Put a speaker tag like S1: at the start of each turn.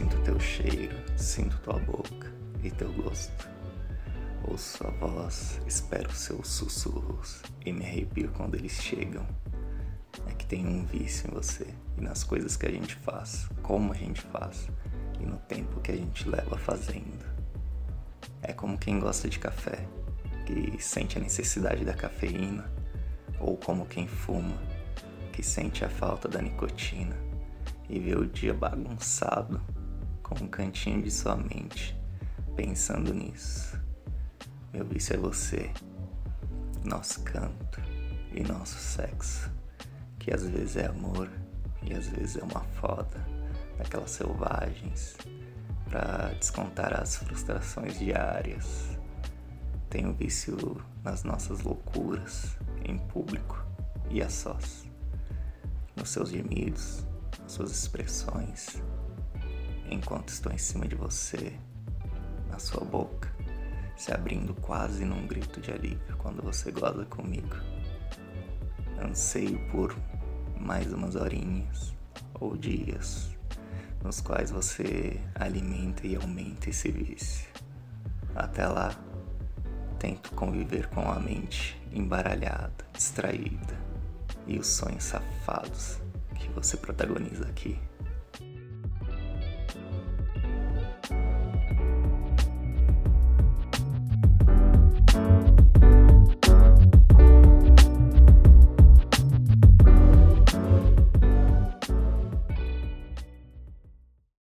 S1: Sinto teu cheiro, sinto tua boca e teu gosto. Ouço sua voz, espero seus sussurros e me arrepio quando eles chegam. É que tem um vício em você e nas coisas que a gente faz, como a gente faz e no tempo que a gente leva fazendo. É como quem gosta de café, que sente a necessidade da cafeína, ou como quem fuma, que sente a falta da nicotina e vê o dia bagunçado com um cantinho de sua mente pensando nisso. Meu vício é você, nosso canto e nosso sexo, que às vezes é amor e às vezes é uma foda daquelas selvagens para descontar as frustrações diárias. Tenho vício nas nossas loucuras, em público e a sós, nos seus gemidos, nas suas expressões, enquanto estou em cima de você, na sua boca, se abrindo quase num grito de alívio quando você goza comigo. Anseio por mais umas horinhas ou dias nos quais você alimenta e aumenta esse vício. Até lá, tento conviver com a mente embaralhada, distraída e os sonhos safados que você protagoniza aqui.